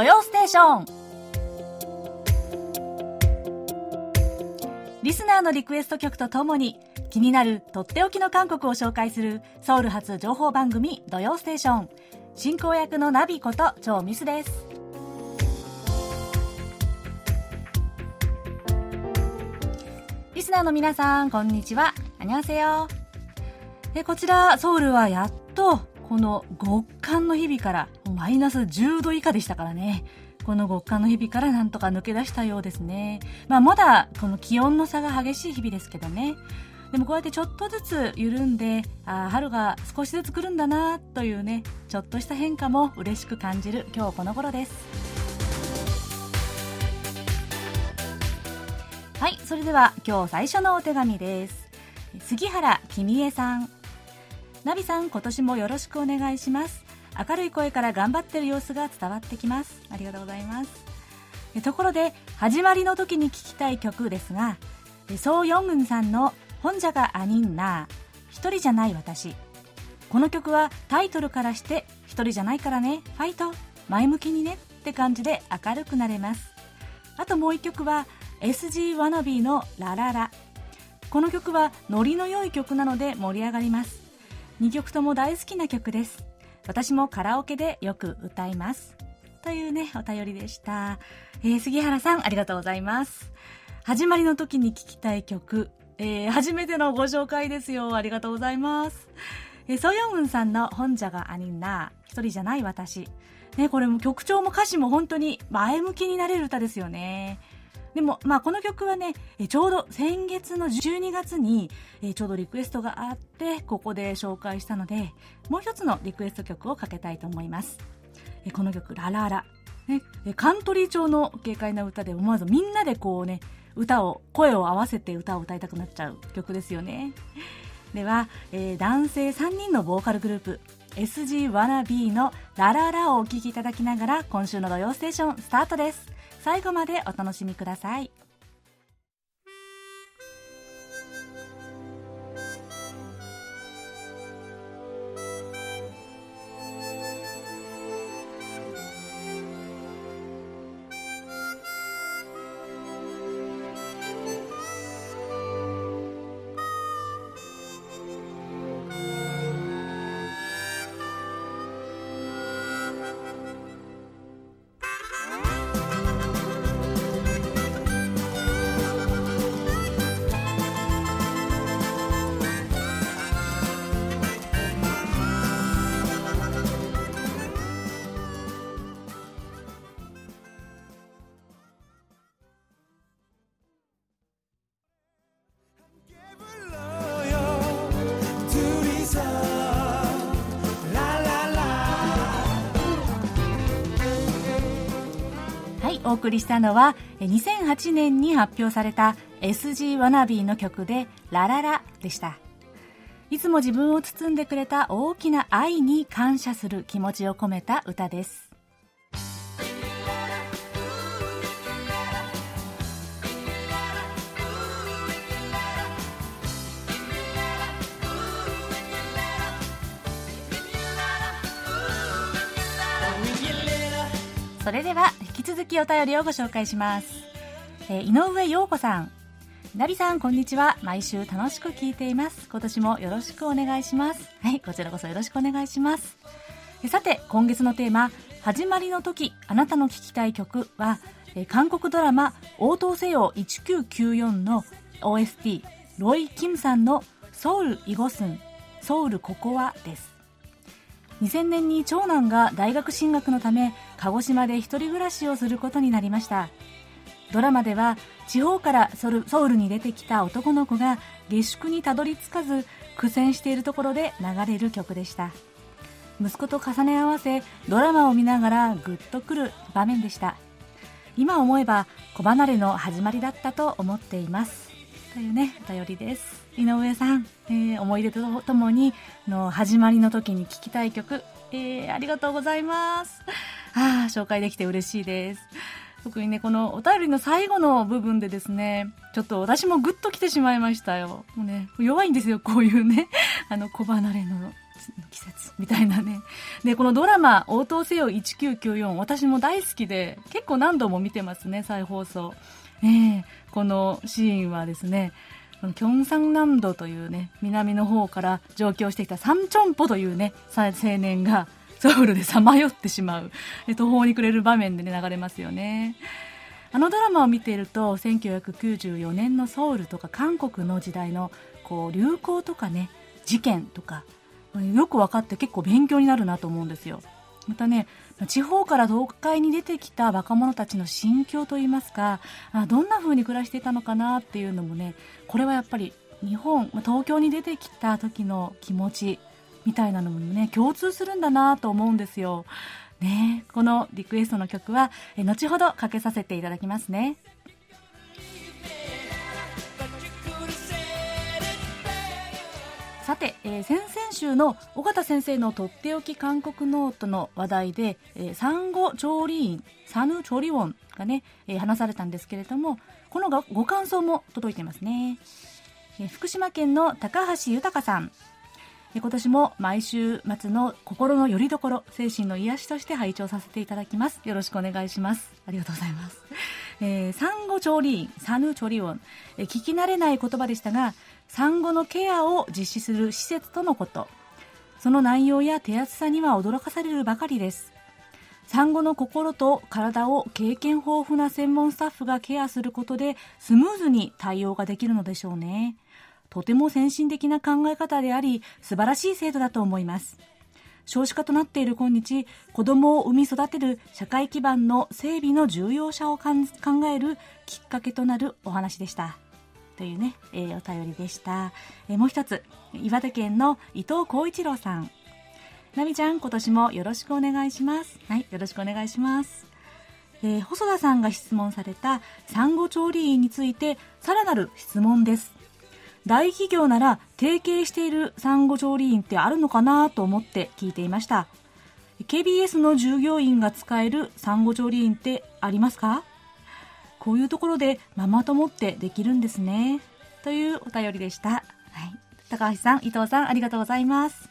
土曜ステーション。リスナーのリクエスト曲とともに気になるとっておきの韓国を紹介するソウル発情報番組土曜ステーション。進行役のナビこと超ミスです。リスナーの皆さんこんにちは。あにゃせよえこちらソウルはやっとこの極寒の日々からマイナス10度以下でしたからねこの極寒の日々からなんとか抜け出したようですね。まあ、まだこの気温の差が激しい日々ですけどね。でもこうやってちょっとずつ緩んで、あ春が少しずつ来るんだなというね、ちょっとした変化も嬉しく感じる今日この頃です。はい、それでは今日最初のお手紙です。杉原君江さん。ナビさん、今年もよろしくお願いします。明るい声から頑張ってる様子が伝わってきます。ありがとうございます。ところで始まりの時に聴きたい曲ですがソー・ヨングンさんの「本者がアニンナー一人じゃない私」この曲はタイトルからして一人じゃないからねファイト前向きにねって感じで明るくなれます。あともう一曲は SG ワナビーのラララ。この曲はノリの良い曲なので盛り上がります。2曲とも大好きな曲です私もカラオケでよく歌います。というね、お便りでした。えー、杉原さん、ありがとうございます。始まりの時に聴きたい曲、えー、初めてのご紹介ですよ。ありがとうございます。え、ソヨンウンさんの本者がアニンナー、一人じゃない私。ね、これも曲調も歌詞も本当に前向きになれる歌ですよね。でも、まあ、この曲はね、ちょうど先月の12月に、ちょうどリクエストがあって、ここで紹介したので、もう一つのリクエスト曲をかけたいと思います。この曲、ラララ。ね、カントリー調の軽快な歌で思わずみんなでこうね、歌を、声を合わせて歌を歌いたくなっちゃう曲ですよね。では、えー、男性3人のボーカルグループ、SG ワナビーのラララをお聴きいただきながら今週の土曜ステーションスタートです。最後までお楽しみください。お送りしたのは2008年に発表された SG ワナビーの曲でラララでした。いつも自分を包んでくれた大きな愛に感謝する気持ちを込めた歌です。それでは引き続きお便りをご紹介します、えー、井上陽子さん。ナビさんこんにちは。毎週楽しく聞いています。今年もよろしくお願いします。はいこちらこそよろしくお願いします。さて今月のテーマ始まりの時あなたの聴きたい曲は韓国ドラマ応答せよ1994の OST ロイ・キムさんのソウル・イゴスンソウル・ココアです。2000年に長男が大学進学のため鹿児島で一人暮らしをすることになりました。ドラマでは地方からソウルに出てきた男の子が下宿にたどり着かず苦戦しているところで流れる曲でした。息子と重ね合わせドラマを見ながらグッとくる場面でした。今思えば子離れの始まりだったと思っています。というねお便りです。井上さん、えー、思い出とともにの始まりの時に聴きたい曲、えー、ありがとうございますあ、紹介できて嬉しいです。特にね、このお便りの最後の部分でですね、ちょっと私もグッと来てしまいましたよ。もうね、弱いんですよ、こういうね、あの、小離れの季節みたいなね。で、このドラマ、応答せよ1994、私も大好きで、結構何度も見てますね、再放送。えー、このシーンはですね、キョンサン南道というね、南の方から上京してきたサンチョンポというね、青年が ソウルでさまよってしまう、途方に暮れる場面でね、流れますよね。あのドラマを見ていると、1994年のソウルとか韓国の時代のこう流行とかね、事件とか、よく分かって結構勉強になるなと思うんですよ。またね、地方から東海に出てきた若者たちの心境といいますか、どんな風に暮らしていたのかなっていうのもね、これはやっぱり日本、東京に出てきた時の気持ちみたいなのもね、共通するんだなと思うんですよ。ねこのリクエストの曲は、後ほどかけさせていただきますね。さて、えー、先々週の尾形先生のとっておき韓国ノートの話題で、えー、産後調理員サヌ調理ウォンがね、えー、話されたんですけれどもこのがご感想も届いてますね、えー、福島県の高橋豊さん。今年も毎週末の心の拠り所精神の癒しとして拝聴させていただきます。よろしくお願いします。ありがとうございます、えー、産後調理員サヌ調理音、えー、聞き慣れない言葉でしたが産後のケアを実施する施設とのこと。その内容や手厚さには驚かされるばかりです。産後の心と体を経験豊富な専門スタッフがケアすることでスムーズに対応ができるのでしょうね。とても先進的な考え方であり素晴らしい制度だと思います。少子化となっている今日子どもを産み育てる社会基盤の整備の重要さを考えるきっかけとなるお話でした。というね、えー、お便りでした、えー、もう一つ岩手県の伊藤浩一郎さん。なみちゃん今年もよろしくお願いします。はいよろしくお願いします。えー、細田さんが質問された産後調理員についてさらなる質問です。大企業なら提携している産後調理員ってあるのかなと思って聞いていました。KBS の従業員が使える産後調理員ってありますか？こういうところでママ友ってできるんですね。というお便りでした。はい。高橋さん、伊藤さん、ありがとうございます。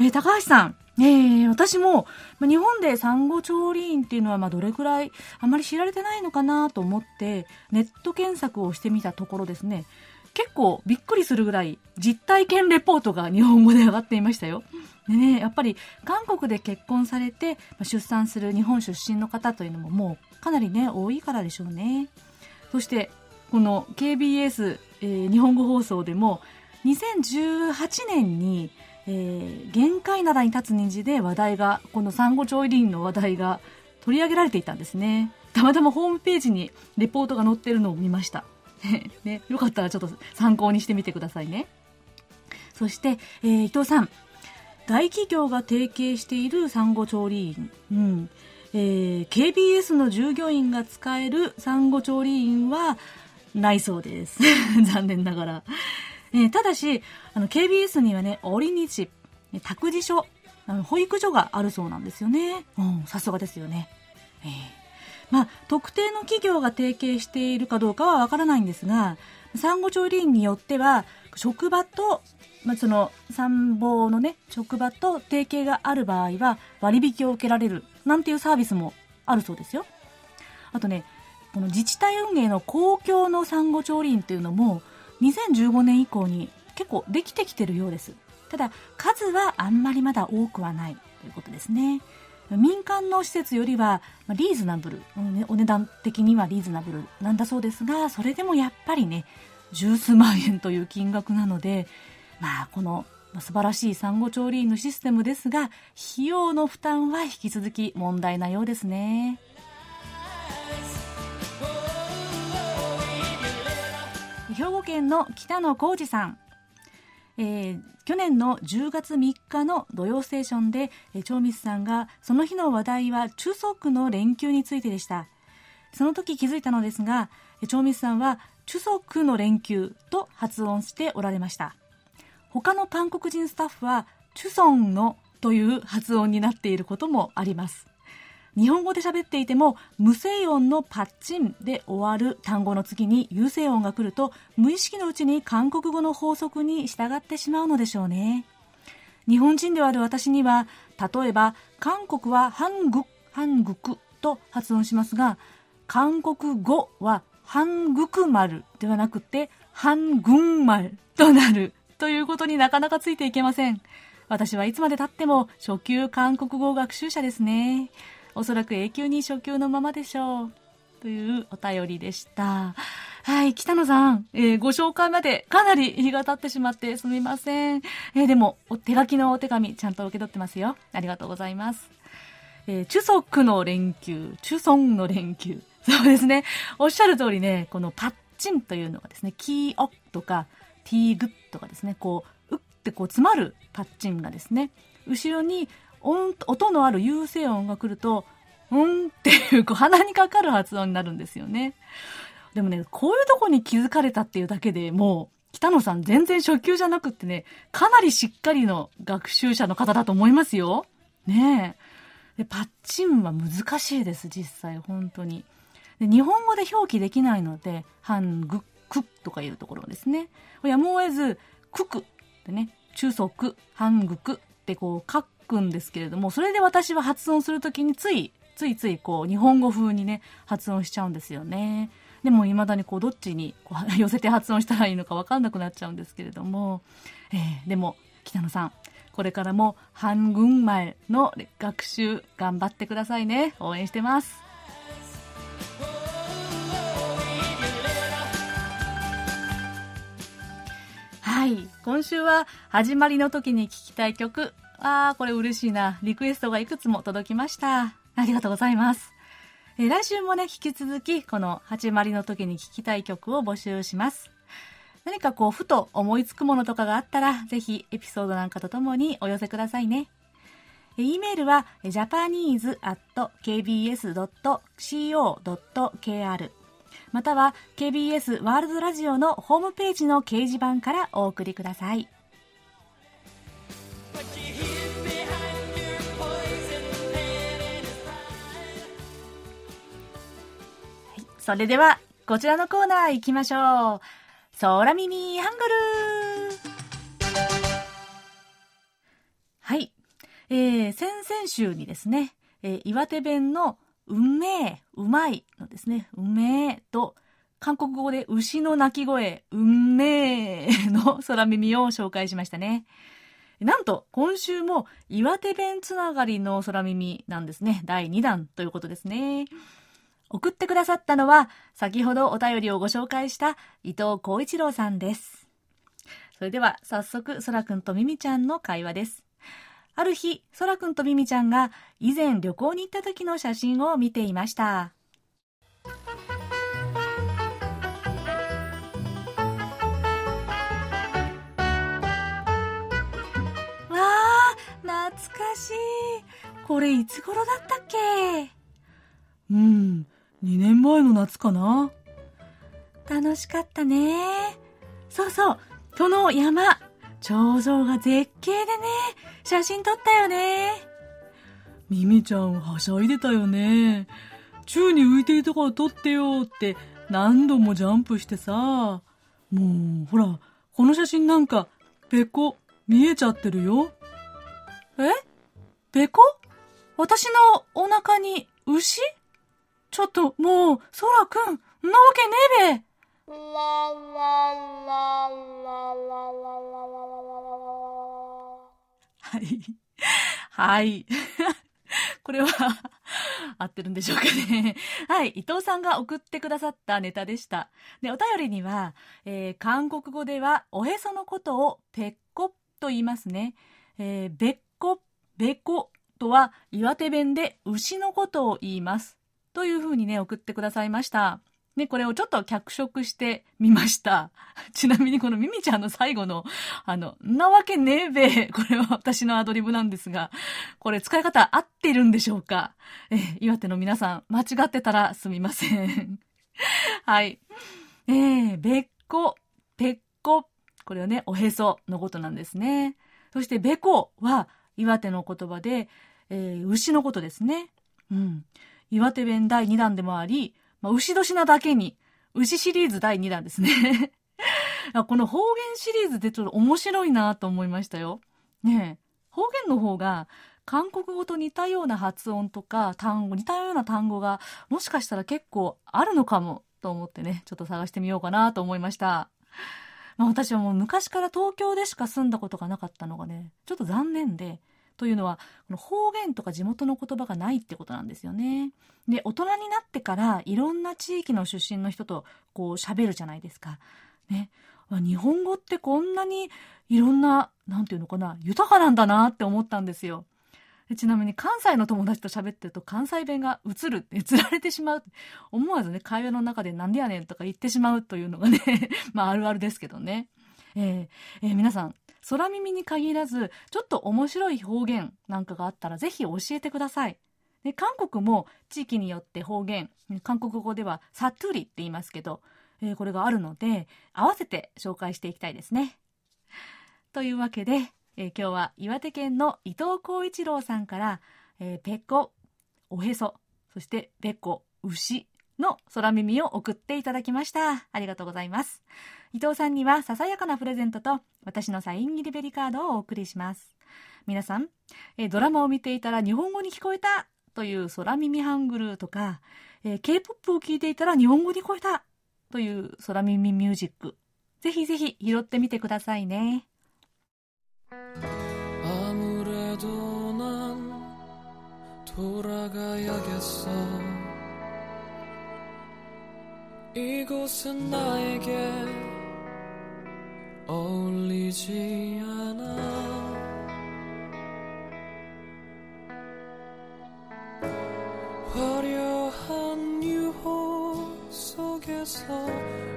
えー、高橋さん、えー、私も、ま日本で産後調理員っていうのは、まどれくらい、あまり知られてないのかなと思って、ネット検索をしてみたところですね、結構びっくりするぐらい実体験レポートが日本語で上がっていましたよ。でね、やっぱり韓国で結婚されて出産する日本出身の方というのももうかなりね、多いからでしょうね。そして、この KBS、えー、日本語放送でも2018年に、えー、限界灘に立つ虹で話題が、この産後調理員の話題が取り上げられていたんですね。たまたまホームページにレポートが載ってるのを見ました。ね、よかったらちょっと参考にしてみてくださいね。そして、えー、伊藤さん。大企業が提携している産後調理員。うん。えー、KBS の従業員が使える産後調理員はないそうです。残念ながら。えー、ただし、あの、KBS にはね、折り日、託児所、あの保育所があるそうなんですよね。うん、さすがですよね。えーまあ、特定の企業が提携しているかどうかはわからないんですが、産後調理員によっては、職場と、まあ、その産房のね、職場と提携がある場合は割引を受けられる、なんていうサービスもあるそうですよ。あとね、この自治体運営の公共の産後調理員というのも、2015年以降に結構できてきてるようです。ただ、数はあんまりまだ多くはないということですね。民間の施設よりはリーズナブル、お値段的にはリーズナブルなんだそうですが、それでもやっぱりね、十数万円という金額なので、まあ、この素晴らしい産後調理員のシステムですが、費用の負担は引き続き問題なようですね。兵庫県の北野浩二さん。えー、去年の10月3日の土曜ステーションで、えー、チョーミスさんがその日の話題は中足の連休についてでしたその時気づいたのですがチョーミスさんは中足の連休と発音しておられました他の韓国人スタッフはチュソンのという発音になっていることもあります。日本語で喋っていても無声音のパッチンで終わる単語の次に有声音が来ると無意識のうちに韓国語の法則に従ってしまうのでしょうね。日本人である私には、例えば、韓国はハング、ハングクと発音しますが、韓国語はハングク丸ではなくて、ハングン丸となるということになかなかついていけません。私はいつまで経っても初級韓国語学習者ですね。おそらく永久に初級のままでしょう。というお便りでした。はい、北野さん、えー、ご紹介までかなり日が経ってしまってすみません。えー、でも、お手書きのお手紙ちゃんと受け取ってますよ。ありがとうございます。えー、中足の連休、中村の連休。そうですね。おっしゃる通りね、このパッチンというのがですね、キーオッとか、ティーグッとかですね、こう、うってこう詰まるパッチンがですね、後ろに音音のある有声音が来ると、うんっていう、こう鼻にかかる発音になるんですよね。でもね、こういうとこに気づかれたっていうだけでもう、北野さん全然初級じゃなくってね、かなりしっかりの学習者の方だと思いますよ。ねえ。で、パッチンは難しいです、実際、本当に。で日本語で表記できないので、ハングクとかいうところですね。やむを得ず、ククってね、中足、ハングクってこう書くんですけれども、それで私は発音するときについついついこう日本語風にね発音しちゃうんですよね。でも未だにこうどっちにこう 寄せて発音したらいいのか分かんなくなっちゃうんですけれども、えー、でも北野さんこれからも半軍前の学習頑張ってくださいね。応援してます。はい今週は始まりの時に聴きたい曲あーこれ嬉しいなリクエストがいくつも届きましたありがとうございます。え、来週もね、引き続き、この始まりの時に聴きたい曲を募集します。何かこう、ふと思いつくものとかがあったら、ぜひエピソードなんかとともにお寄せくださいね。e メールは japanese.kbs.co.kr または KBS ワールドラジオのホームページの掲示板からお送りください。それでは、こちらのコーナー行きましょう。空耳ハングルはい。えー、先々週にですね、えー、岩手弁のうめえ、うまいのですね、うめえと、韓国語で牛の鳴き声、うんめえの空耳を紹介しましたね。なんと、今週も岩手弁つながりの空耳なんですね。第2弾ということですね。送ってくださったのは、先ほどお便りをご紹介した伊藤浩一郎さんです。それでは、早速、そらくんとみみちゃんの会話です。ある日、そらくんとみみちゃんが以前旅行に行った時の写真を見ていました。わあ、懐かしい。これいつ頃だったっけ？うん、2年前の夏かな楽しかったね。そうそう、この山、頂上が絶景でね、写真撮ったよね。ミミちゃんはしゃいでたよね。宙に浮いていたから撮ってよって何度もジャンプしてさ。もう、ほら、この写真なんか、ペコ、見えちゃってるよ。え？ペコ私のお腹に牛？ちょっと、もう、そらくん、なわけねえべ。はい。はい。これは合ってるんでしょうかね。はい。伊藤さんが送ってくださったネタでした。で、お便りには、えー、韓国語では、おへそのことをペッコと言いますね。えー、べっこ、べこ、とは岩手弁で牛のことを言います。というふうにね、送ってくださいました。ね、これをちょっと脚色してみました。ちなみにこのミミちゃんの最後の、あの、なわけねえべ。これは私のアドリブなんですが、これ使い方合ってるんでしょうか？え岩手の皆さん、間違ってたらすみません。はい。えー、べっこ、ぺっこ。これはね、おへそのことなんですね。そして、べこは岩手の言葉で、えー、牛のことですね。うん。岩手弁第2弾でもあり、まあ、牛年なだけに、牛シリーズ第2弾ですね この方言シリーズってちょっと面白いなと思いましたよ。ね方言の方が韓国語と似たような発音とか単語、似たような単語がもしかしたら結構あるのかもと思ってね、ちょっと探してみようかなと思いました。まあ私はもう昔から東京でしか住んだことがなかったのがね、ちょっと残念で、というのは、この方言とか地元の言葉がないってことなんですよね。で、大人になってからいろんな地域の出身の人とこう喋るじゃないですか。ね。日本語ってこんなにいろんな、なんていうのかな、豊かなんだなって思ったんですよ。ちなみに関西の友達と喋ってると関西弁が映る、映られてしまう。思わずね、会話の中でなんでやねんとか言ってしまうというのがね まああるあるですけどね。えー、えー、皆さん、空耳に限らず、ちょっと面白い方言なんかがあったらぜひ教えてください。で韓国も地域によって方言、韓国語ではサトゥリって言いますけど、えー、これがあるので、合わせて紹介していきたいですね。というわけで、えー、今日は岩手県の伊藤浩一郎さんから、えー、ぺっこ、おへそ、そしてぺっこ、牛の空耳を送っていただきました。ありがとうございます。伊藤さんにはささやかなプレゼントと私のサイン入りベリカードをお送りします。皆さん、えドラマを見ていたら日本語に聞こえたという空耳ハングルとか、えー、K-POP を聞いていたら日本語に聞こえたという空耳ミュージック。ぜひぜひ拾ってみてくださいね。아무래도난돌아가야겠어 이곳은 나에게 어울리지 않아. 화려한 유호 속에서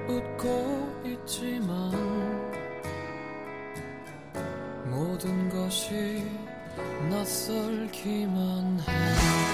웃고 있지만 모든 것이 낯설기만 해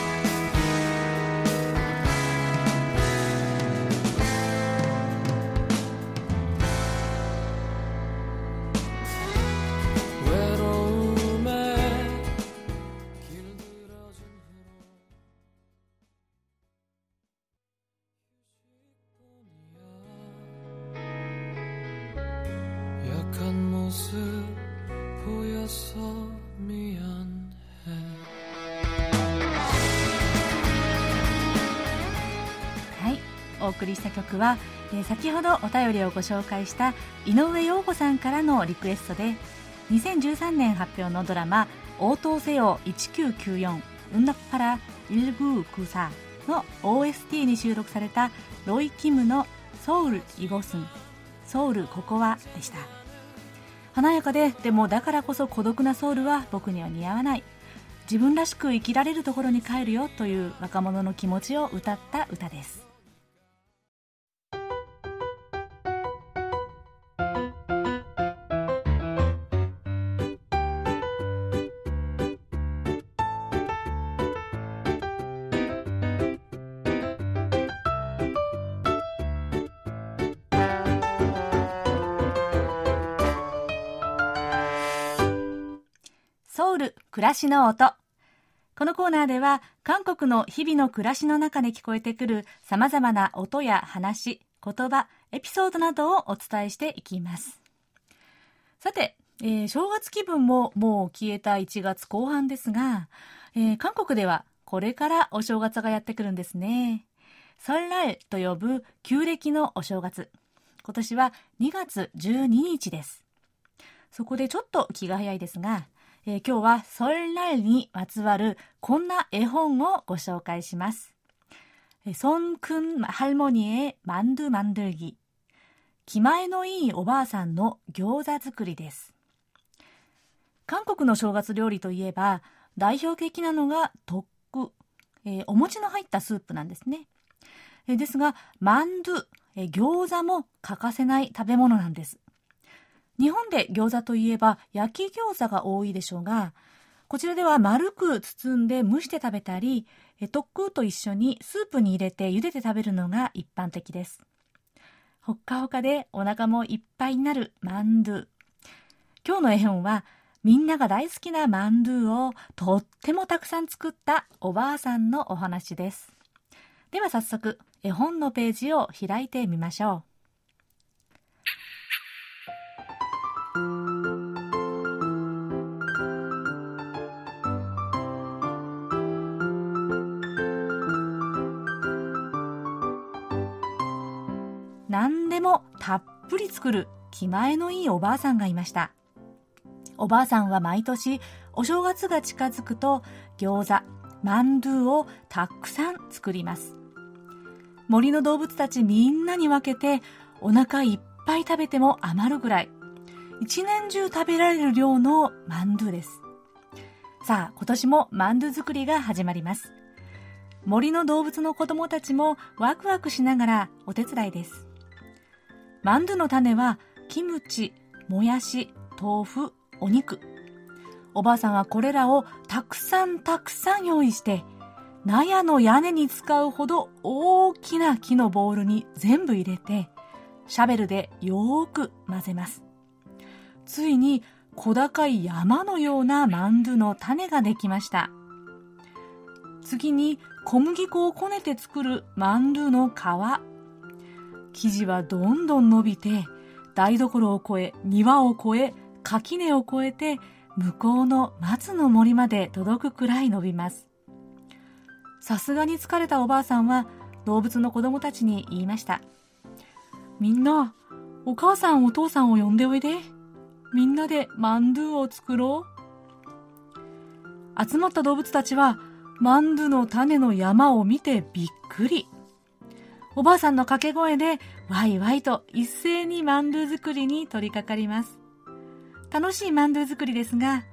は、え、先ほどお便りをご紹介した井上陽子さんからのリクエストで2013年発表のドラマ「応答せよ1994うんなっぱら1994」の OST に収録されたロイ・キムの「ソウル・イゴスン」「ソウルここは」でした。華やかででもだからこそ孤独なソウルは僕には似合わない。自分らしく生きられるところに帰るよという若者の気持ちを歌った歌です。暮らしの音。このコーナーでは韓国の日々の暮らしの中で聞こえてくる様々な音や話、言葉、エピソードなどをお伝えしていきます。さて、えー、正月気分ももう消えた1月後半ですが、えー、韓国ではこれからお正月がやってくるんですね。ソンラルと呼ぶ旧暦のお正月。今年は2月12日です。そこでちょっと気が早いですが、えー、今日はソルラルにまつわるこんな絵本をご紹介します。손큰할머니의만두만들기気前のいいおばあさんの餃子作りです。韓国の正月料理といえば代表的なのがトック、えー、お餅の入ったスープなんですね。えー、ですが、マンドゥ、えー、餃子も欠かせない食べ物なんです。 日本で餃子といえば焼き餃子が多いでしょうが、こちらでは丸く包んで蒸して食べたり、特空と一緒にスープに入れて茹でて食べるのが一般的です。ほっかほかでお腹もいっぱいになるマンドゥ。今日の絵本はみんなが大好きなマンドゥをとってもたくさん作ったおばあさんのお話です。では早速絵本のページを開いてみましょう。何でもたっぷり作る気前のいいおばあさんがいました。おばあさんは毎年お正月が近づくと餃子マンドゥをたくさん作ります。森の動物たちみんなに分けてお腹いっぱい食べても余るぐらい。一年中食べられる量のマンドゥです。さあ今年もマンドゥ作りが始まります。森の動物の子供たちもワクワクしながらお手伝いです。マンドゥの種はキムチもやし豆腐お肉。おばあさんはこれらをたくさんたくさん用意して納屋の屋根に使うほど大きな木のボウルに全部入れてシャベルでよーく混ぜます。ついに小高い山のようなマンドゥの種ができました。次に小麦粉をこねて作るマンドゥの皮。生地はどんどん伸びて台所を越え庭を越え垣根を越えて向こうの松の森まで届くくらい伸びます。さすがに疲れたおばあさんは動物の子供たちに言いましたみんなお母さんお父さんを呼んでおいで。みんなでマンドゥを作ろう。集まった動物たちはマンドゥの種の山を見てびっくり。おばあさんの掛け声でワイワイと一斉にマンドゥ作りに取り掛かります。楽しいマンドゥ作りですが、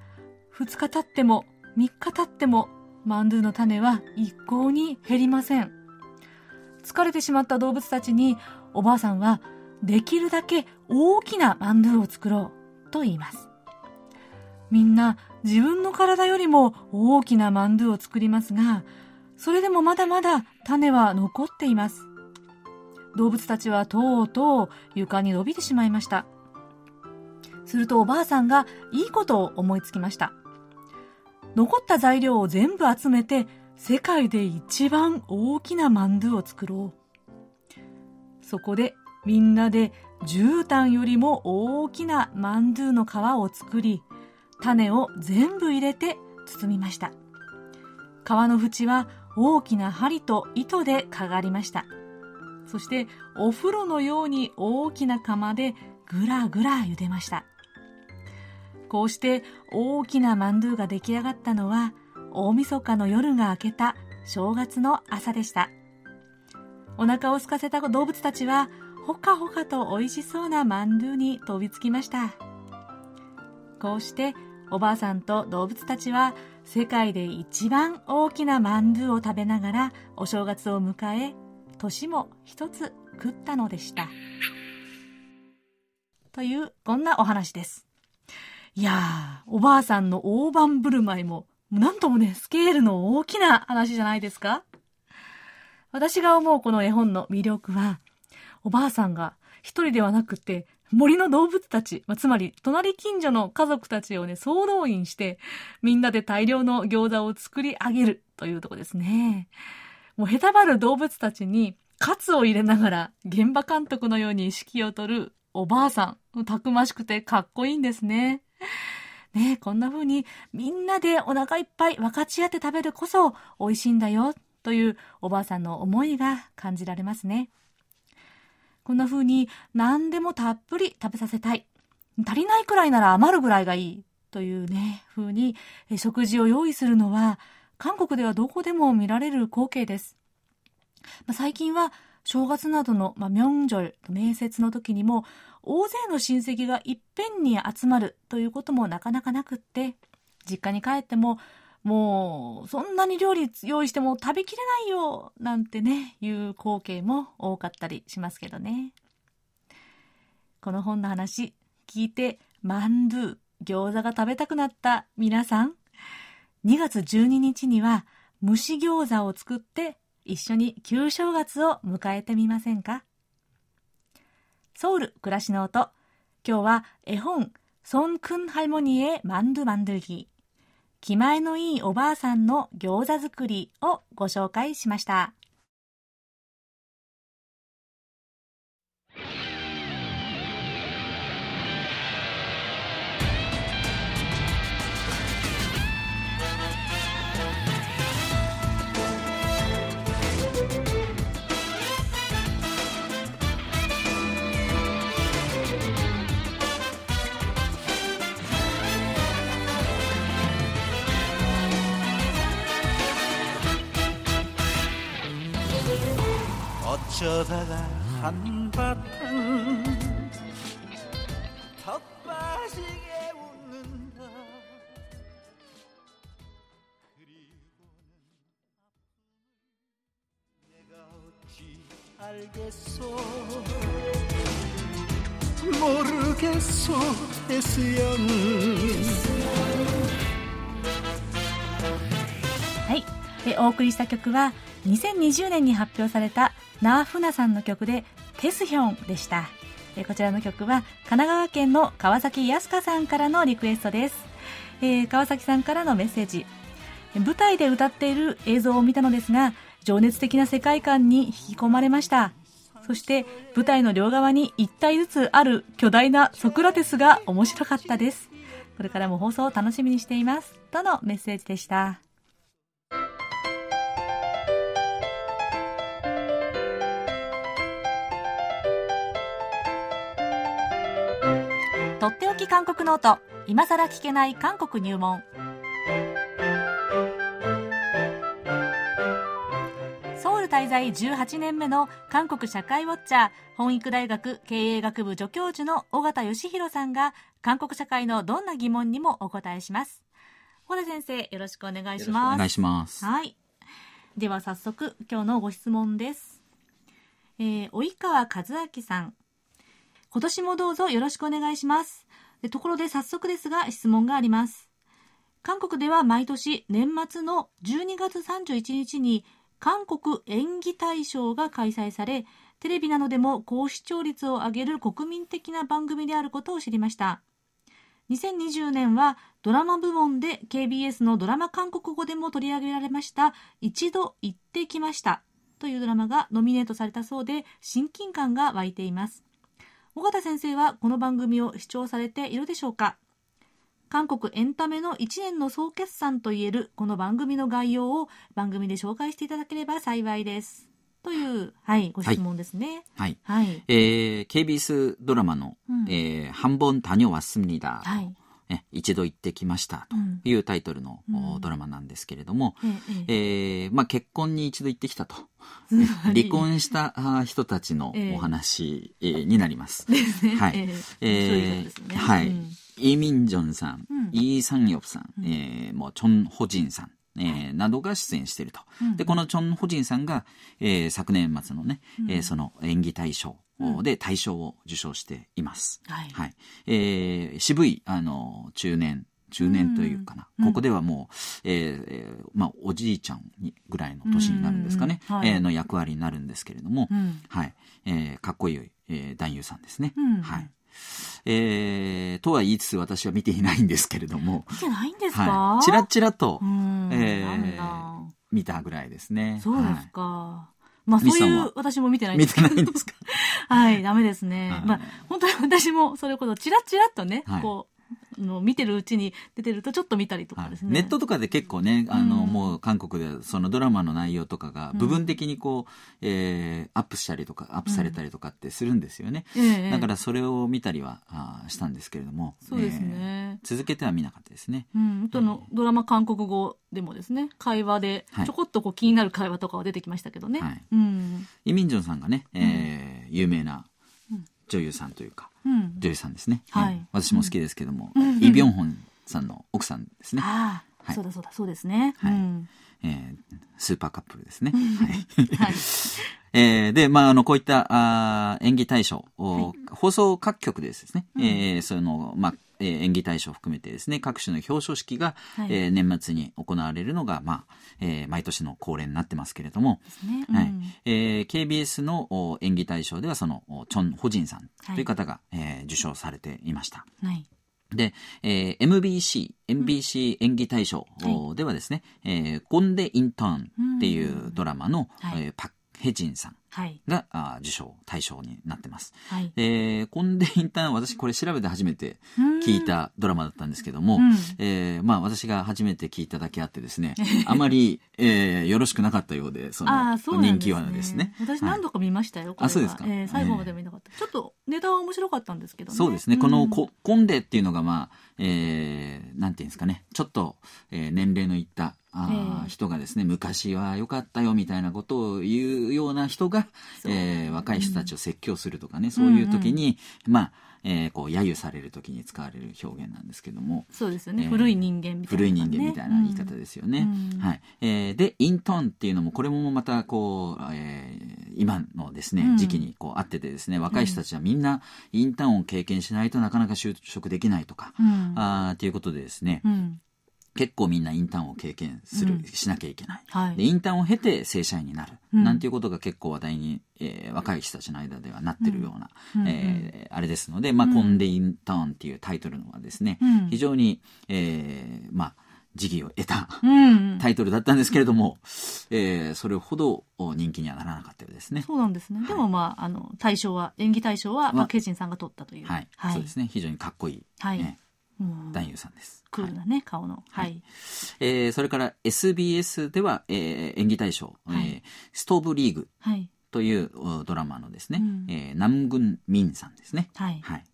2日経っても3日経ってもマンドゥの種は一向に減りません。疲れてしまった動物たちにおばあさんはできるだけ大きなマンドゥを作ろう。と言います。みんな自分の体よりも大きなマンドゥを作りますが、それでもまだまだ種は残っています。動物たちはとうとう床に伸びてしまいました。するとおばあさんがいいことを思いつきました。残った材料を全部集めて世界で一番大きなマンドゥを作ろう。そこでみんなで絨毯よりも大きなマンドゥの皮を作り、種を全部入れて包みました。皮の縁は大きな針と糸でかがりました。そしてお風呂のように大きな釜でぐらぐら茹でました。こうして大きなマンドゥが出来上がったのは大晦日の夜が明けた正月の朝でしたお腹を空かせた動物たちはほかほかと美味しそうなマンドゥに飛びつきました。こうしておばあさんと動物たちは世界で一番大きなマンドゥを食べながらお正月を迎え年も一つ食ったのでした。というこんなお話です。いやー、おばあさんの大盤振る舞いも、なんともね、スケールの大きな話じゃないですか。私が思うこの絵本の魅力は、おばあさんが一人ではなくて、森の動物たち、まあ、つまり隣近所の家族たちをね、総動員して、みんなで大量の餃子を作り上げるというとこですね。もうへたばる動物たちに、カツを入れながら現場監督のように指揮を取るおばあさん。たくましくてかっこいいんですね。ねこんな風にみんなでお腹いっぱい分かち合って食べるこそ美味しいんだよというおばあさんの思いが感じられますね。こんな風に何でもたっぷり食べさせたい。足りないくらいなら余るぐらいがいい。というね、風に食事を用意するのは韓国ではどこでも見られる光景です。まあ、最近は正月などの、まあ、ミョンジョル、面接の時にも大勢の親戚がいっぺんに集まるということもなかなかなくって、実家に帰っても、もう、そんなに料理用意しても食べきれないよなんてね、いう光景も多かったりしますけどね。この本の話、聞いて、マンドゥ、餃子が食べたくなった皆さん、2月12日には蒸し餃子を作って一緒に旧正月を迎えてみませんか？ソウル暮らしの音。今日は絵本、ソンクンハルモニエマンドゥマンドゥギ。気前のいいおばあさんの餃子作りをご紹介しました。 어쩌다가 한바탕 더 빠지게 웃는다 그리고는 내가 어찌 알겠소 모르겠소 애쓰여는 はい。えお送りした曲は、 2020年に発表されたナーフナさんの曲で、テスヒョンでした。こちらの曲は、神奈川県の川崎康香さんからのリクエストです。えー川崎さんからのメッセージ。舞台で歌っている映像を見たのですが、情熱的な世界観に引き込まれました。そして、舞台の両側に一体ずつある巨大なソクラテスが面白かったです。これからも放送を楽しみにしています。とのメッセージでした。とっておき韓国ノート今さら聞けない韓国入門ソウル滞在18年目の韓国社会ウォッチャー本育大学経営学部助教授の尾形義弘さんが韓国社会のどんな疑問にもお答えします小田先生よろしくお願いしますお願いします。はい。では早速、今日のご質問です。えー、及川和明さん。今年もどうぞよろしくお願いします。ところで早速ですが質問があります。韓国では毎年年末の12月31日に韓国演技大賞が開催され、テレビなどでも高視聴率を上げる国民的な番組であることを知りました。2020年はドラマ部門で KBS のドラマ韓国語でも取り上げられました一度行ってきましたというドラマがノミネートされたそうで親近感が湧いています尾形先生はこの番組を視聴されているでしょうか韓国エンタメの1年の総決算といえるこの番組の概要を番組で紹介していただければ幸いですという、はい、ご質問ですねはい。はい、えー KBS ドラマの、うんえー、한번다녀왔습니다 はいね一度行ってきましたうんと いうタイトルの、うんドラマなんですけれども、えええええーまあ、結婚に一度行ってきたと。離婚したあ人たちのええお話、えーになります。ですね。はいえーねはい。うんイ・ミンジョンさん、うんイ・サンヨプさん、うんえーもうチョン・ホジンさん、えーなどが出演していると。うんで、このチョン・ホジンさんが、えー昨年末のね、うんえーその演技大賞うんで大賞を受賞しています。はい。はい。えー渋い、あの、中年、中年というかな。うんここではもう、えーえーまあ、おじいちゃんにぐらいの年になるんですかね。うんうんはいえーの役割になるんですけれども、うん。はい。えーかっこいい、えー男優さんですね。うんはい。えーとは言いつつ私は見ていないんですけれども、見てないんですか？はい。ちらちらとうん。えー。見たぐらいですね。そうですはか。まあそういう私も見てないい見んですけど。てないんですか？はい、ダメですね。はいまあ本当に私もそれこそチラチラっとね、はいこう、の見てるうちに出てるとちょっと見たりとかですね。ネットとかで結構ね、あの、うんもう韓国でそのドラマの内容とかが部分的にこう、えーアップしたりとか、アップされたりとかってするんですよね。ええだからそれを見たりはあーしたんですけれども、そうですえね。ー続けては見なかったですね。うん、あのドラマ韓国語でもですね会話ではい。ちょこっとこう気になる会話とかは出てきましたけどね、はいうんイ・ミンジョンさんがね、えー有名な女優さんというか、うん、女優さんですね。はい。うん私も好きですけども、うん。イ・ビョンホンさんの奥さんですね。はい。そうだそうだそうですね、はい。うん。えースーパーカップルですね。はい。はい。えーで、まあ、あの、こういった、あー演技大賞、お放送各局でですね、えーその、まあ、えー演技大賞を含めてですね、各種の表彰式が、はい。えー年末に行われるのが、まあ、えー毎年の恒例になってますけれども、ですね、はい。うん。えー KBS のお演技大賞では、その、おチョン・ホジンさんという方が、えー受賞されていました。はい。で、えー MBC、MBC 演技大賞はではですね、えーゴンデ・インターンっていうドラマの、はい。えーパク・ヘジンさんはい。があー受賞、対象になってます。はい。で、コンデインターン、私これ調べて初めて聞いたドラマだったんですけども、うん。えーまあ私が初めて聞いただけあってですね、あまり、えーよろしくなかったようで、そあの人気はですね。私はい。何度か見ましたよ、あそうですか。えー最後まで見なかった、ちょっとネタは面白かったんですけどね。そうですね。こうん。のココンデっていうのが、まあ、えー、なんていうんですかね。ちょっと、えー年齢のいったあ人がですね、昔は良かったよみたいなことを言うような人が、えー若い人たちを説教するとかね、そういう時に、まあ、えーこう、揶揄される時に使われる表現なんですけども、そうですよね、えー古い人間みたいな、古い人間みたいな言い方ですよね。うん。はい。えーで、インターンっていうのも、これもまた、こう、えー今のですねう、ん。時期にこう、あっててですね、若い人たちはみんな、インターンを経験しないとなかなか就職できないとか、うん。あーっていうことでですね、うん結構みんなインターンを経験する、うん。しなきゃいけない。はい。で、インターンを経て正社員になる。うん。なんていうことが結構話題に、えー若い人たちの間ではなってるような、うん。えーあれですので、まあ、うん。コンデインターンっていうタイトルのはですね、うん。非常に、えーまあ、時期を得たうん。タイトルだったんですけれども、えーそれほどお人気にはならなかったようですね。そうなんですね、でもまああの大賞は演技大賞はまあパク・ヘジンさんが取ったという。はい、そうですね。非常にかっこいい、はい。ねう。ん男優さんです。クールなね、顔の。はい、えーそれから SBS では、えー演技大賞、はい。えーストーブリーグはい。というおドラマのですね、うん。えー南軍民さんですね。はい。はい。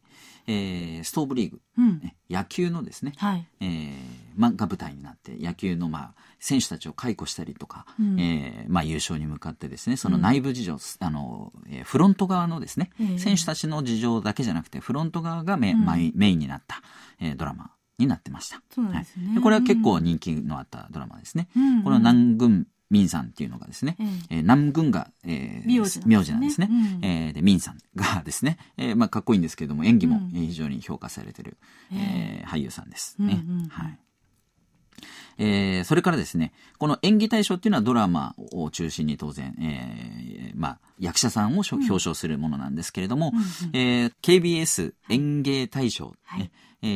えーストーブリーグ、うん。ね野球のですね、はい。えーまあ、が舞台になって、野球の、まあ、選手たちを解雇したりとか、うん。えーまあ、優勝に向かってですね、その内部事情、あの、えーフロント側のですね、ええ選手たちの事情だけじゃなくて、フロント側がメ,、うん。メインになった、えードラマになってました。そうなんですねはいこれは結構人気のあったドラマですね。うんこの南軍民さんっていうのがですね、えええー南軍が、えー名字なんですねすね。うんえーで、民さんがですね、えーまあ、かっこいいんですけれども、演技も非常に評価されてる、ええー俳優さんですね。うんうんうんはい。えーそれからですね、この演技大賞っていうのはドラマを中心に当然、えーまあ、役者さんを表彰するものなんですけれども、えー KBS 演芸大賞、ねはい。え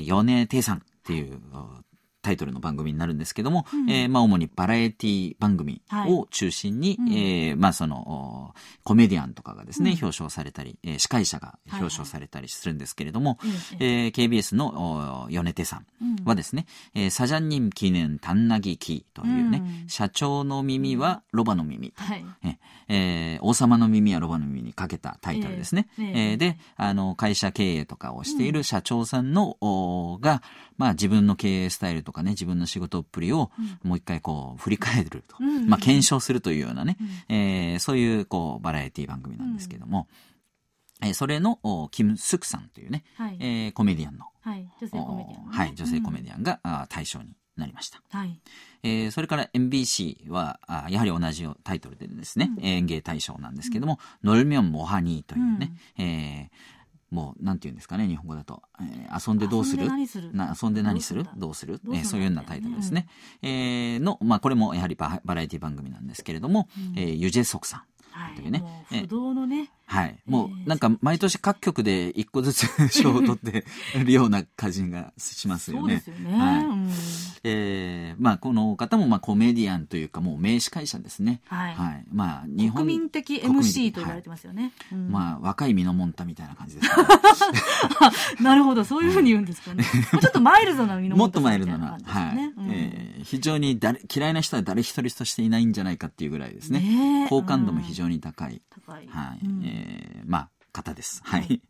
ー米亭さんっていうおタイトルの番組になるんですけども、えーまあ、主にバラエティ番組を中心に、はいうん。えーまあ、その、おコメディアンとかがですね、うん。表彰されたり、えー司会者が表彰されたりするんですけれども、えええー KBS のお米手さんうん。はですね、えーサジャンニン記念タンナギキーというね、うん。社長の耳はロバの耳とはい。ええー王様の耳はロバの耳にかけたタイトルですね。ええええ。えーで、あの、会社経営とかをしている社長さんの、おが、まあ自分の経営スタイルとかね、自分の仕事っぷりをもう一回こう振り返ると、うんまあ検証するというようなね、えーそういうこうバラエティ番組なんですけども、えーそれのおキム・スクさんというね、はい。えーコメディアンの、はい。女性コメディアンのね、おはい、女性コメデディアンが、対象になりました。はい。えーそれから MBC は、あやはり同じタイトルでですね、演芸大賞なんですけども、ノルミョンモハニーというね、えーもう、なんて言うんですかね、日本語だと。えー遊んでどうする？遊んで何する？な遊んで何する？どどうする？えーそういうようなタイトルですね。えーの、まあ、これもやはりババラエティ番組なんですけれども、えーユジェソクさん。はい。というね。もう不動のね、はい。もえーう、なんか、毎年各局で一個ずつ賞を取ってるような感じがしますよね。そうですよね、はいうんえーまあ、この方も、まあ、コメディアンというか、もう名司会者ですね。はいはい。まあ、日本。国民的 MC と言われてますよね、うんまあ、若いミノモンタみたいな感じですね。なるほどそういうふうに言うんですかね、もうちょっとマイルドな身のもっとマイルドな、感じですよはいね、うんえー非常に誰嫌いな人は誰一人としていないんじゃないかっていうぐらいですね。ねえ好感度も非常に高い。高い、はい。うんえーえー、まあ、方です。はい。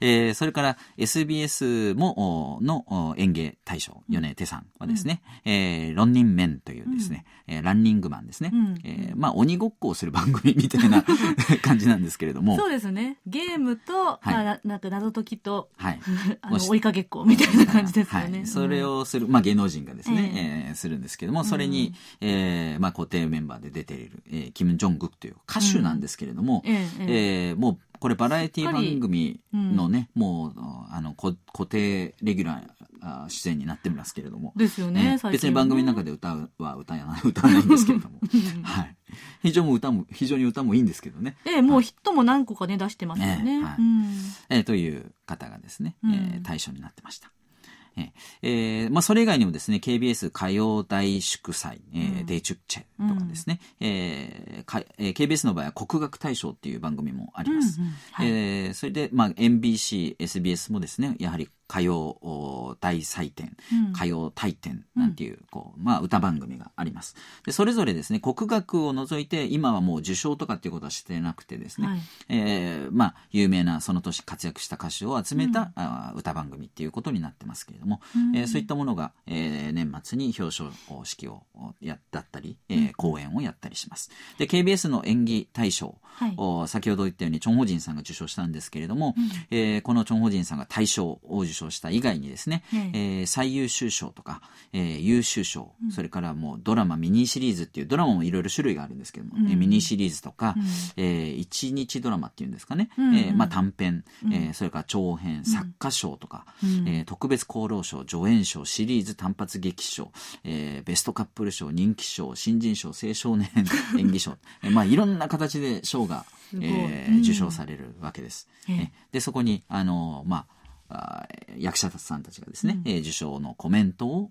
えーそれから SBS も、おのお演芸大賞、米手さんはですね、えーロンニンメンというですね、えーランニングマンですね。うん。えーまあ、鬼ごっこをする番組みたいな 感じなんですけれども。そうですね。ゲームと、はい。まあななんか謎解きとはい。あの追いかけっこみたいな感じですよね、はい。それをする、まあ芸能人がですね、ええ。ーするんですけども、それに、えーまあ固定メンバーで出ている、えーキム・ジョングクという歌手なんですけれども、うん。えええ。えーもうこれバラエティ番組のね、もう、あの、こ固定レギュラーあ出演になってますけれども、ですよねね別に番組の中で歌うは歌わない、歌わないんですけれども、はい。非常に歌も、非常に歌もいいんですけどね。ええもうヒットも何個かね出してますよね、ええはい。うん。えーという方がですね、うん。えー対象になってました。えーえーまあ、それ以外にもですね、KBS 歌謡大祝祭、えーデイチュッチェとかですね、えーかえー KBS の場合は国楽大賞っていう番組もあります。うんうん。はい。えーそれで、まあ、NBC、SBS もですね、やはり歌謡大祭典、うん。歌謡大典なんていう、こう、まあ、歌番組があります。で、それぞれですね、国楽を除いて、今はもう受賞とかっていうことはしてなくてですね、はい。えーまあ、有名なその年活躍した歌手を集めた、あー歌番組っていうことになってますけれども、えーそういったものが、えー年末に表彰式をやだったり、えー公演をやったりします。で、KBS の演技大賞、はい。お先ほど言ったようにチョン・ホジンさんが受賞したんですけれども、えーこのチョン・ホジンさんが大賞を受賞した以外にですね、ええ。えー最優秀賞とか、えー優秀賞、それからもうドラマミニシリーズっていうドラマもいろいろ種類があるんですけども、えーミニシリーズとか、えー一日ドラマっていうんですかね、うんえーまあ、短編、えーそれから長編、作家賞とか、えー特別功労賞、助演賞、シリーズ単発劇賞、えーベストカップル賞、人気賞、新人賞、青少年 演技賞、えーまあ、いろんな形で賞が、えーうん。受賞されるわけです。ええ。えで、そこに、あの、まあ、役者さんたちがですね、えー受賞のコメントを、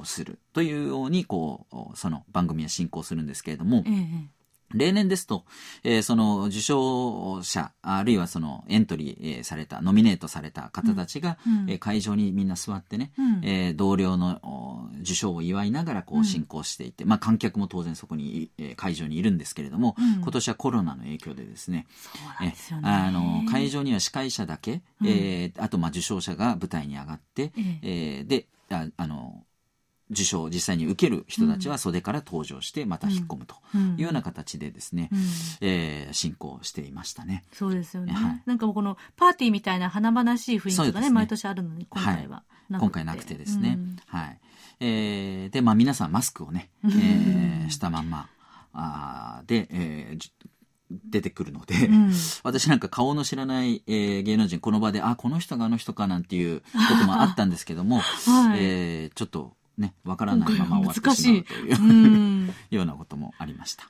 おする。というように、こう、おその番組は進行するんですけれども、ええ例年ですと、えーその受賞者、あるいはそのエントリーえーされた、ノミネートされた方たちが、うんえー会場にみんな座ってね、うん。えー同僚のお受賞を祝いながらこう進行していて、まあ観客も当然そこに、えー会場にいるんですけれども、うん。今年はコロナの影響でですね、そうなん。あの会場には司会者だけ、えーあとまあ受賞者が舞台に上がって、え。えーでああの受賞を実際に受ける人たちは袖から登場してまた引っ込むというような形でですね、うん。えー進行していましたね。そうですよね。はい。なんかもうこのパーティーみたいな華々しい雰囲気がね、ね。毎年あるのに、今回はなくて、今回なくてですね。うん。はい。えーで、まあ皆さんマスクをね、えーしたまんま、あーで、えーじ出てくるので、ん。私なんか顔の知らない、えー芸能人、この場で、あ、この人があの人かなんていうこともあったんですけども、はい。えーちょっとね、わからないまま終わって難しまうという、うん。ようなこともありました。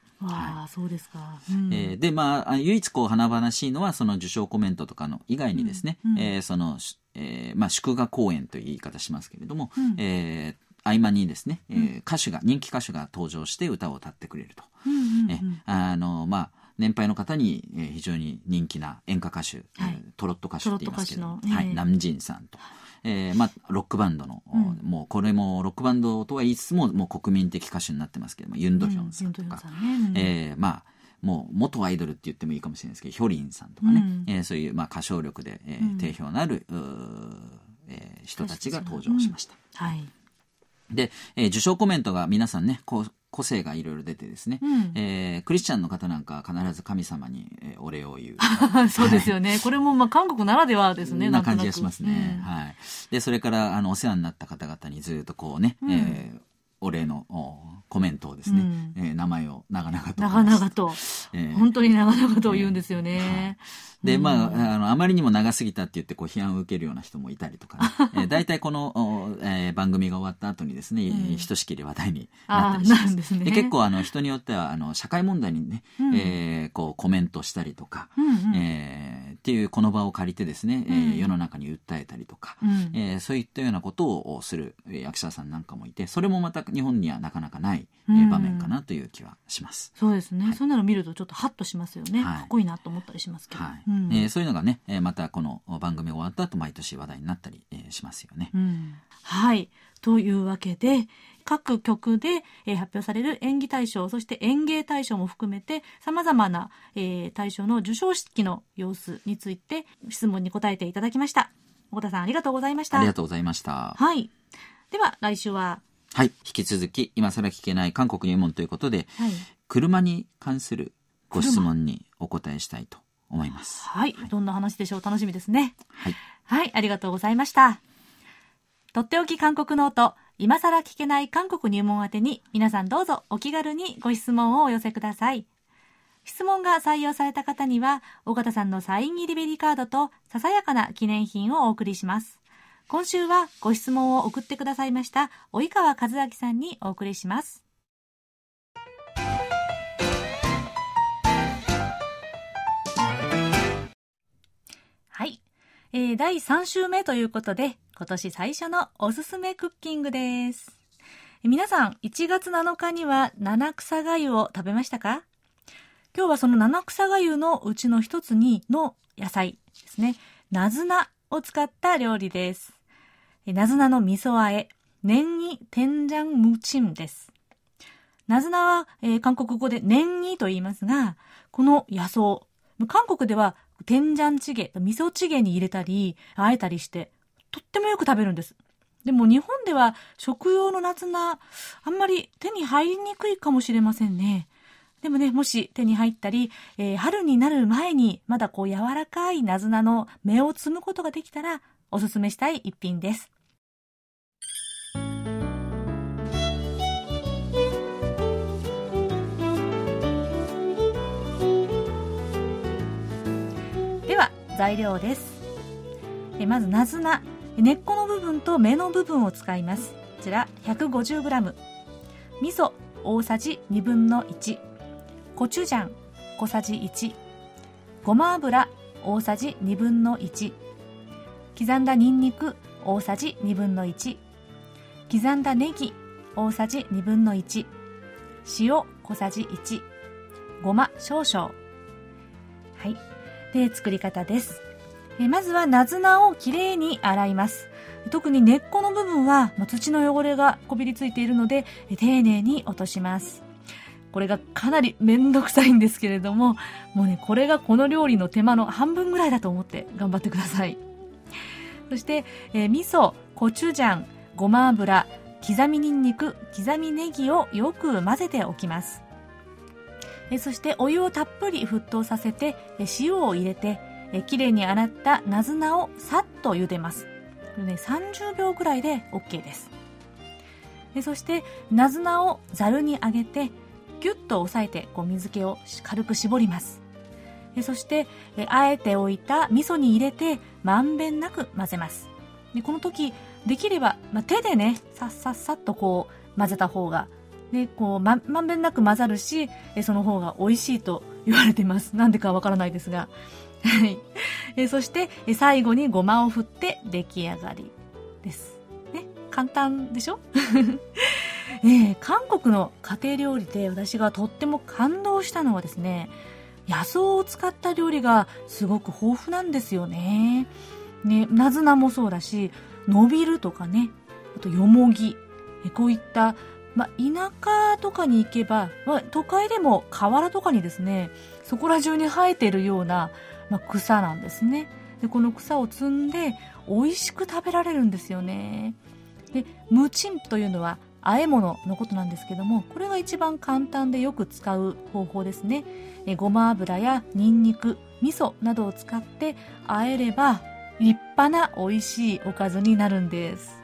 そうですか。うん。えーで、まああ、唯一こう華々しいのは、その受賞コメントとかの以外にですね、うんうん。えーその、しえーまあ、祝賀公演という言い方しますけれども、うん。えー合間にですね、えー歌手が、人気歌手が登場して歌を歌ってくれると。うんうんえあの、まあ、年配の方に、えー非常に人気な演歌歌手、はい。えートロット歌手って言いますけど、はい、南神さんと。えーまあ、ロックバンドの、うん。もうこれもロックバンドとは言いつつも、もう国民的歌手になってますけども、ユンドヒョンさんとか、うんね。うん。えーまあ、もう元アイドルって言ってもいいかもしれないですけど、ヒョリンさんとかね、うん。えーそういう、まあ、歌唱力で、えーうん。定評のある、えー人たちが登場しました。はい。で、えー受賞コメントが皆さんね、こう個性がいろいろ出てですね、うんえークリスチャンの方なんかは必ず神様に、えーお礼を言う。そうですよね。これもまあ韓国ならではですね。な感じがしますね。うんはい。で、それから、あの、お世話になった方々にずっとこうね、うんえーお礼のおコメントをですね、うん。えー名前を長々と。長々と、えー。本当に長々と言うんですよね。で、まあ、あの、あまりにも長すぎたって言って、こう、批判を受けるような人もいたりとかね。えー大体この、おえー番組が終わった後にですね、うん。ひとしきり話題になったりします。ですね。結構、あの、人によっては、あの、社会問題にね、うん。えーこう、コメントしたりとか、うんうん。えーっていうこの場を借りてですね、えーうん。世の中に訴えたりとか、うん。えーそういったようなことをするえー役者さんなんかもいて、それもまた日本にはなかなかない、えーうん場面かなという気はします。そうですね。そんなの見るとちょっとハッとしますよね。はいかっこいいなと思ったりしますけど。はいうんえーそういうのがね、えーまたこの番組終わった後毎年話題になったり、えーしますよね。うんはい。というわけで、各局で、えー発表される演技大賞、そして演芸大賞も含めて、様々な、えー大賞の授賞式の様子について、質問に答えていただきました。小田さん、ありがとうございました。ありがとうございました。はい。では、来週は、はい。引き続き、今更聞けない韓国入門ということで、はい。車に関するご質問にお答えしたいと思います。はい。どんな話でしょう？楽しみですね。はい。はい、ありがとうございました。とっておき韓国ノート、今更聞けない韓国入門宛てに、皆さんどうぞお気軽にご質問をお寄せください。質問が採用された方には、尾形さんのサイン入りベリカードと、ささやかな記念品をお送りします。今週はご質問を送ってくださいました、及川和明さんにお送りします。はい。えー第3週目ということで、今年最初のおすすめクッキングです。皆さん、1月7日には七草がゆを食べましたか？今日はその七草がゆのうちの一つにの野菜ですね。なずなを使った料理です。なずなの味噌和え、年に天ジャンムチンです。なずなは、えー韓国語で年にと言いますが、この野草、韓国では天ジャンチゲ、味噌チゲに入れたり、あえたりして、とってもよく食べるんです。でも日本では食用のナズナ、あんまり手に入りにくいかもしれませんね。でもね、もし手に入ったり、えー春になる前にまだこう柔らかいナズナの芽を摘むことができたら、おすすめしたい一品です。材料です。えまず、ナズナ。根っこの部分と芽の部分を使います。こちら、150g。味噌、大さじ1分の1。コチュジャン、小さじ1。ごま油、大さじ1分の1。刻んだニンニク、大さじ1分の1。刻んだネギ、大さじ1分の1。塩、小さじ1。ごま、少々。はい。で、作り方です。えまずはナズナをきれいに洗います。特に根っこの部分はま土の汚れがこびりついているので、え丁寧に落とします。これがかなりめんどくさいんですけれども、もうね、これがこの料理の手間の半分ぐらいだと思って頑張ってください。そして、えー味噌、コチュジャン、ごま油、刻みニンニク、刻みネギをよく混ぜておきます。えそしてお湯をたっぷり沸騰させて、え塩を入れて、えきれいに洗ったナズナをさっと茹でます。これね、30秒ぐらいで OK です。えそして、ナズナをざるにあげて、ギュッと押さえて、こう水気を軽く絞ります。えそして、えあえておいた味噌に入れて、まんべんなく混ぜます。でこの時、できれば、まあ、手でね、さっさっさっとこう混ぜた方が、ね、こうま、まんべんなく混ざるし、えその方が美味しいと言われています。なんでかわからないですが。はい。えそして、え最後にごまを振って出来上がりです。ね、簡単でしょ？え韓国の家庭料理で私がとっても感動したのはですね、野草を使った料理がすごく豊富なんですよね。ね、ナズナもそうだし、伸びるとかね、あとよもぎ、こういった、まあ、田舎とかに行けば、まあ、都会でも河原とかにですね、そこら中に生えているような、まあ、草なんですね。で、この草を摘んで、美味しく食べられるんですよね。で、ムチンというのは、和え物のことなんですけども、これが一番簡単でよく使う方法ですね。えごま油やニンニク、味噌などを使って和えれば、立派な美味しいおかずになるんです。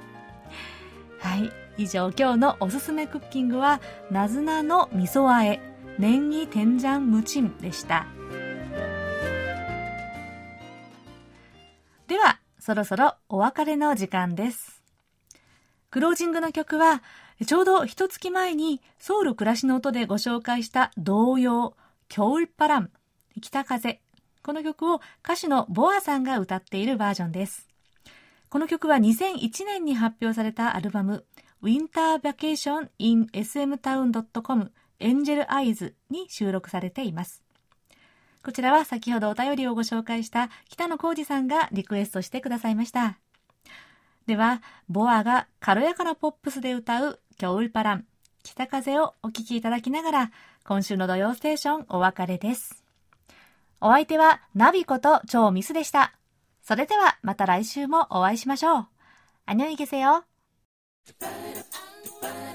はい。以上、今日のおすすめクッキングは、ナズナの味噌和え、年に天ジャンムチンでした。では、そろそろお別れの時間です。クロージングの曲は、ちょうど一月前にソウル暮らしの音でご紹介した童謡、겨울바람、北風。この曲を歌手のボアさんが歌っているバージョンです。この曲は2001年に発表されたアルバム Winter Vacation in smtown.com Angel Eyes に収録されています。こちらは先ほどお便りをご紹介した北野浩二さんがリクエストしてくださいました。では、ボアが軽やかなポップスで歌う今日ウルパラン、北風をお聴きいただきながら、今週の土曜ステーションお別れです。お相手はナビこと超ミスでした。それではまた来週もお会いしましょう。안녕히계세요 Ba-da-da,